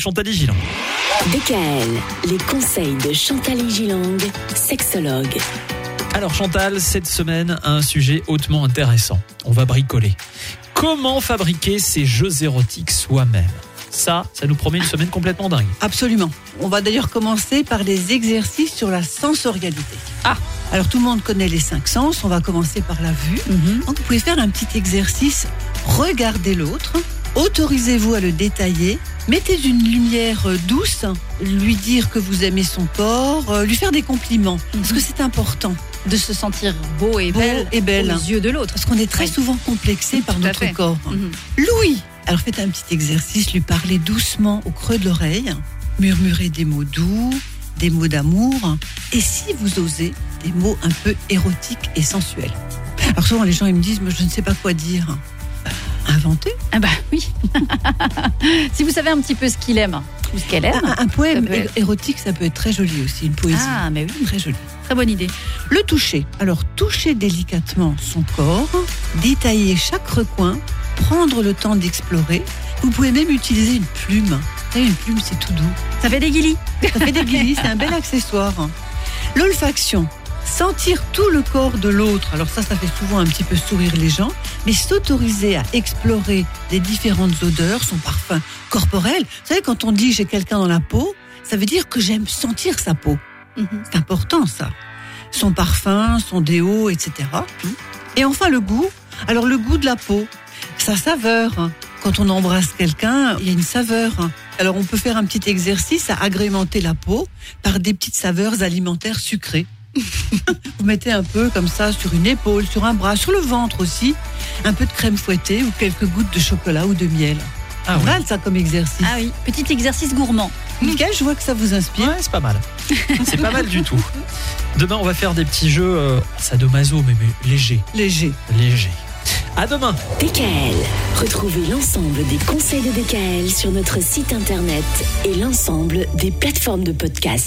Chantal Gilang. DKL, les conseils de Chantal Gilang, sexologue. Alors Chantal, cette semaine, un sujet hautement intéressant. On va bricoler. Comment fabriquer ces jeux érotiques soi-même? Ça, ça nous promet une semaine complètement dingue. Absolument. On va d'ailleurs commencer par les exercices sur la sensorialité. Ah. Alors tout le monde connaît les cinq sens, on va commencer par la vue. Donc vous pouvez faire un petit exercice, regardez l'autre, autorisez-vous à le détailler, mettez une lumière euh, douce, lui dire que vous aimez son corps, euh, lui faire des compliments, parce que c'est important, de se sentir beau et Beau belle, et belle. aux yeux de l'autre. parce qu'on est très Oui. souvent complexé par Tout notre corps. Mhm. Louis Alors faites un petit exercice, lui parlez doucement au creux de l'oreille, murmurez des mots doux, des mots d'amour, et si vous osez, des mots un peu érotiques et sensuels. Alors souvent les gens ils me disent, mais je ne sais pas quoi dire. Inventez Ah bah oui. si vous savez un petit peu ce qu'il aime ou ce qu'elle aime. un, un poème ça être- érotique, ça peut être très joli aussi, une poésie. Ah mais oui, Très jolie. très bonne idée. Le toucher. Alors, toucher délicatement son corps, détailler chaque recoin, prendre le temps d'explorer. Vous pouvez même utiliser une plume. Vous savez, une plume, c'est tout doux. Ça fait des guilis. Ça fait des guillis, c'est un bel accessoire. L'olfaction. Sentir tout le corps de l'autre. Alors ça, ça fait souvent un petit peu sourire les gens. Mais s'autoriser à explorer les différentes odeurs, son parfum corporel. Vous savez, quand on dit j'ai quelqu'un dans la peau, ça veut dire que j'aime sentir sa peau. Mhm. C'est important ça. Son parfum, son déo, etc. Et enfin le goût. Alors le goût de la peau, sa saveur. Quand on embrasse quelqu'un, il y a une saveur. Alors on peut faire un petit exercice à agrémenter la peau par des petites saveurs alimentaires sucrées. Vous mettez un peu comme ça sur une épaule, sur un bras, sur le ventre aussi, un peu de crème fouettée ou quelques gouttes de chocolat ou de miel. Ah Pas ouais. mal ça comme exercice. Ah oui, petit exercice gourmand. Mickaël, je vois que ça vous inspire. Ouais, c'est pas mal. C'est pas mal du tout. Demain, on va faire des petits jeux euh, sadomaso, mais, mais léger, Léger. léger. À demain. DKL, retrouvez l'ensemble des conseils de DKL sur notre site internet et l'ensemble des plateformes de podcast.